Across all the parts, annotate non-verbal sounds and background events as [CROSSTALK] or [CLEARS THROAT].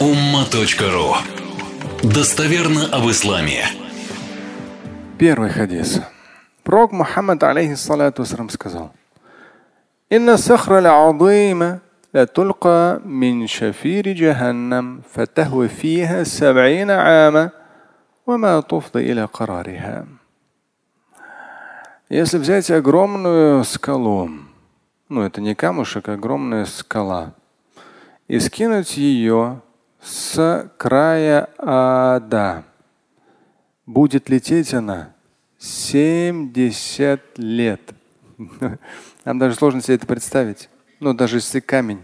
umma.ru Достоверно об исламе. Первый хадис. Пророк Мухаммад, алейхиссалату сказал. إن الصخر العظيم لتلقى من شفير جهنم فتهوي فيها سبعين عاما وما تفضي إلى قرارها. Если взять огромную скалу, ну это не камушек, а огромная скала, и скинуть ее с края ада, будет лететь она 70 лет. [LAUGHS] Нам даже сложно себе это представить. Ну, даже если камень.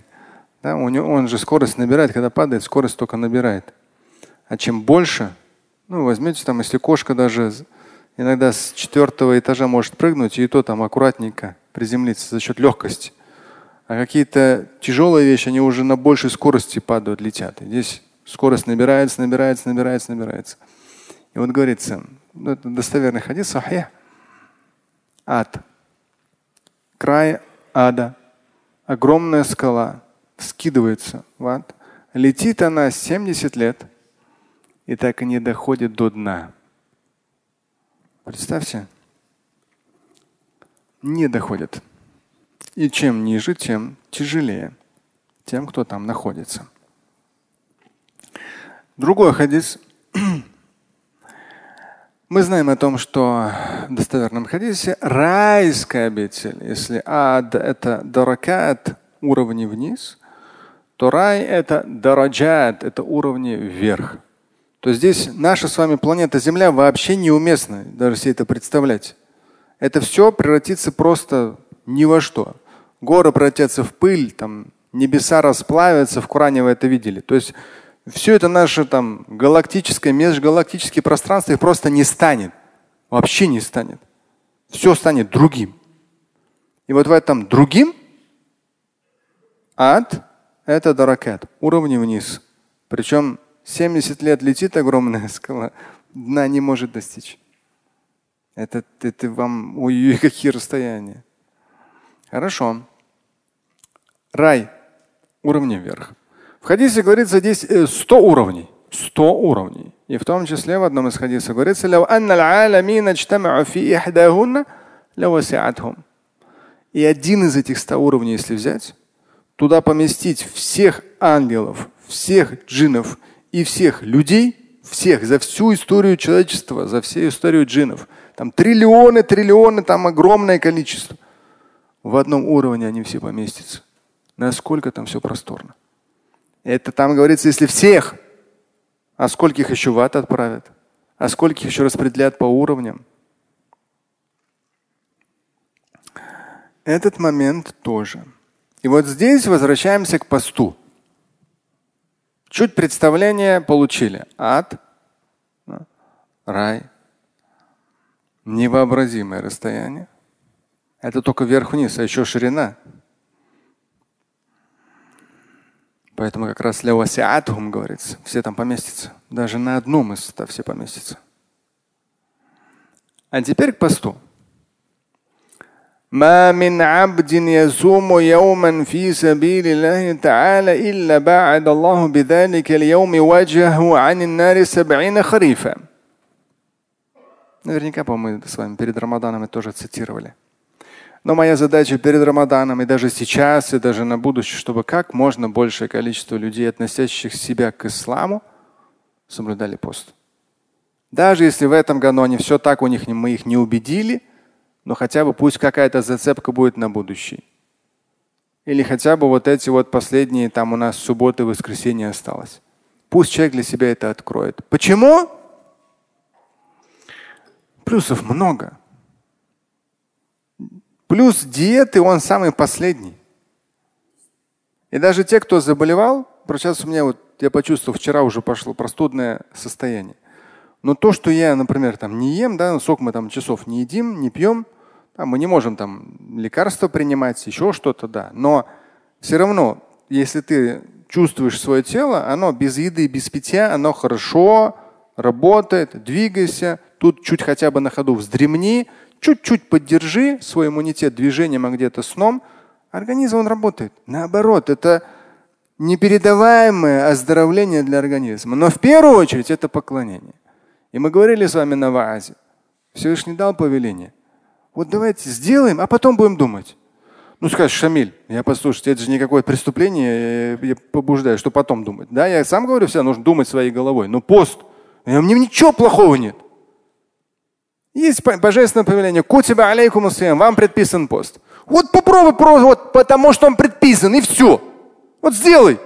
Да, у него, он же скорость набирает, когда падает, скорость только набирает. А чем больше, ну, возьмете там, если кошка даже иногда с четвертого этажа может прыгнуть, и то там аккуратненько приземлиться за счет легкости. А какие-то тяжелые вещи, они уже на большей скорости падают, летят. И здесь скорость набирается, набирается, набирается, набирается. И вот говорится, ну, это достоверный хадис, сахих, ад, край ада, огромная скала, скидывается в ад. Летит она 70 лет и так и не доходит до дна. Представьте, не доходит. И чем ниже, тем тяжелее тем, кто там находится. Другой хадис. [CLEARS THROAT] Мы знаем о том, что в достоверном хадисе райская обитель, если ад это даракат, уровни вниз, то рай это дараджат, это уровни вверх. То здесь наша с вами планета Земля вообще неуместна, даже себе это представлять. Это все превратится просто ни во что. Горы превратятся в пыль, там небеса расплавятся, в Коране вы это видели. То есть все это наше там галактическое, межгалактическое пространство их просто не станет. Вообще не станет. Все станет другим. И вот в этом другим ад – это даракат, уровни вниз. Причем 70 лет летит огромная [LAUGHS] скала, дна не может достичь. Это, это вам, ой, [LAUGHS] какие расстояния. Хорошо. Рай. Уровни вверх. В хадисе говорится здесь 100 э, уровней. 100 уровней. И в том числе в одном из хадисов говорится, и один из этих 100 уровней, если взять, туда поместить всех ангелов, всех джинов и всех людей, всех, за всю историю человечества, за всю историю джинов. Там триллионы, триллионы, там огромное количество. В одном уровне они все поместятся. Насколько там все просторно. Это там говорится, если всех, а скольких еще в ад отправят, а скольких еще распределят по уровням. Этот момент тоже. И вот здесь возвращаемся к посту. Чуть представление получили. Ад, рай, невообразимое расстояние. Это только вверх-вниз, а еще ширина. Поэтому как раз левасиатхум говорится, все там поместятся. Даже на одном из ста все поместятся. А теперь к посту. ما من عبد يصوم يوما في سبيل الله تعالى إلا بعد الله بذلك اليوم وجهه عن النار سبعين خريفا. Наверняка, по-моему, с вами перед Рамаданом мы тоже цитировали. Но моя задача перед Рамаданом и даже сейчас, и даже на будущее, чтобы как можно большее количество людей, относящих себя к исламу, соблюдали пост. Даже если в этом году они все так, у них мы их не убедили, но хотя бы пусть какая-то зацепка будет на будущее. Или хотя бы вот эти вот последние, там у нас субботы воскресенье осталось. Пусть человек для себя это откроет. Почему? Плюсов много. Плюс диеты он самый последний. И даже те, кто заболевал, сейчас у меня вот я почувствовал, вчера уже пошло простудное состояние. Но то, что я, например, там не ем, да, сок мы там часов не едим, не пьем, там, мы не можем там лекарства принимать, еще что-то, да. Но все равно, если ты чувствуешь свое тело, оно без еды, без питья, оно хорошо работает, двигайся, тут чуть хотя бы на ходу вздремни, Чуть-чуть поддержи свой иммунитет движением, а где-то сном, организм он работает. Наоборот, это непередаваемое оздоровление для организма. Но в первую очередь это поклонение. И мы говорили с вами на ваазе. Всевышний дал повеление. Вот давайте сделаем, а потом будем думать. Ну скажешь, Шамиль, я послушайте, это же никакое преступление, я побуждаю, что потом думать. Да, я сам говорю, всегда нужно думать своей головой. Но пост, в нем ничего плохого нет. Есть божественное повеление. Кутиба алейкум вам предписан пост. Вот попробуй просто, вот потому что он предписан, и все. Вот сделай.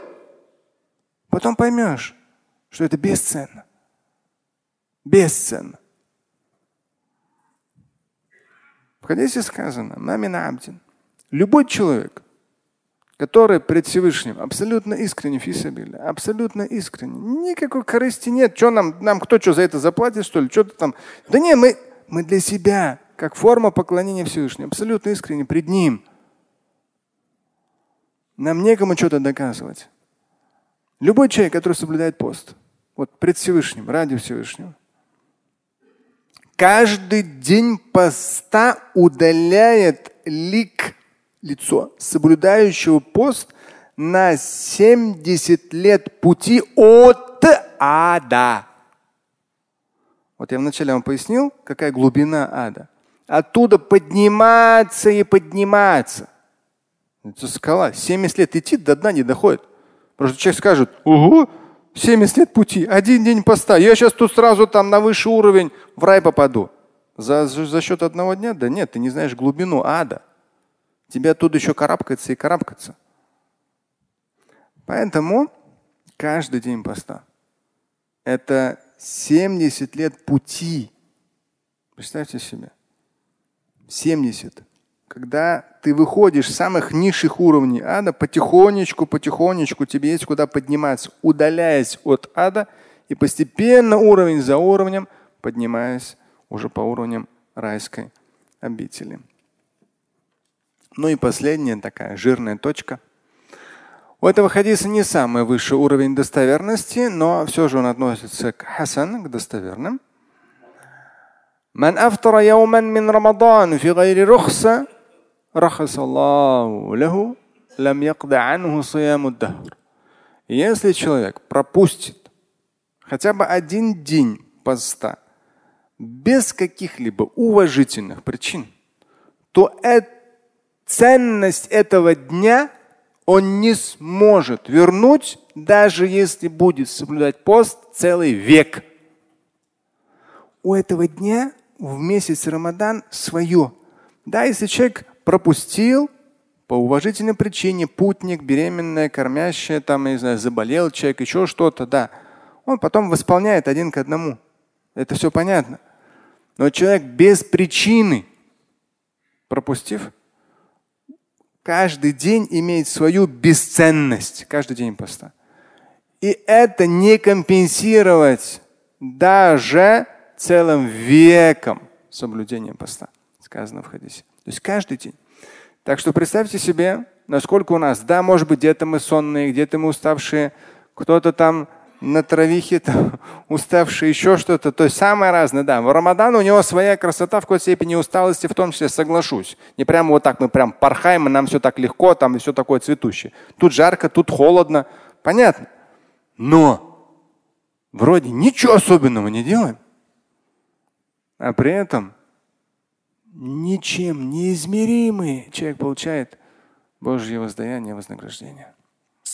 Потом поймешь, что это бесценно. Бесценно. В хадисе сказано, Мамин Абдин. Любой человек, который пред Всевышним абсолютно искренне, фисабили, абсолютно искренне, никакой корысти нет. Что нам, нам кто что за это заплатит, что ли? Что-то там. Да нет, мы, мы для себя, как форма поклонения Всевышнему, абсолютно искренне пред Ним. Нам некому что-то доказывать. Любой человек, который соблюдает пост, вот пред Всевышним, ради Всевышнего, каждый день поста удаляет лик, лицо соблюдающего пост на 70 лет пути от ада. Вот я вначале вам пояснил, какая глубина ада. Оттуда подниматься и подниматься. Это скала. 70 лет идти до дна не доходит. Просто человек скажет, угу, 70 лет пути, один день поста. Я сейчас тут сразу там на высший уровень в рай попаду. За, за счет одного дня? Да нет, ты не знаешь глубину ада. Тебе оттуда еще карабкаться и карабкаться. Поэтому каждый день поста – это 70 лет пути. Представьте себе. 70 когда ты выходишь с самых низших уровней ада, потихонечку, потихонечку тебе есть куда подниматься, удаляясь от ада и постепенно уровень за уровнем поднимаясь уже по уровням райской обители. Ну и последняя такая жирная точка. У этого хадиса не самый высший уровень достоверности, но все же он относится к хасан, к достоверным. من أفطر يوما من رمضان في غير رخصة رخص الله له لم يقض عنه صيام الدهر. Если человек пропустит хотя бы один день поста без каких-либо уважительных причин, то э ценность этого дня он не сможет вернуть, даже если будет соблюдать пост целый век. У этого дня в месяц Рамадан свое. Да, если человек пропустил по уважительной причине, путник, беременная, кормящая, там, я не знаю, заболел человек, еще что-то, да. Он потом восполняет один к одному. Это все понятно. Но человек без причины, пропустив, каждый день имеет свою бесценность, каждый день поста. И это не компенсировать даже целым веком соблюдения поста, сказано в хадисе. То есть каждый день. Так что представьте себе, насколько у нас, да, может быть, где-то мы сонные, где-то мы уставшие, кто-то там на травихе, там, уставший, еще что-то. То есть самое разное, да. В Рамадан у него своя красота в какой-то степени усталости, в том числе соглашусь. Не прямо вот так мы прям порхаем, и нам все так легко, там все такое цветущее. Тут жарко, тут холодно. Понятно. Но вроде ничего особенного не делаем. А при этом ничем неизмеримый человек получает Божье воздаяние, вознаграждение.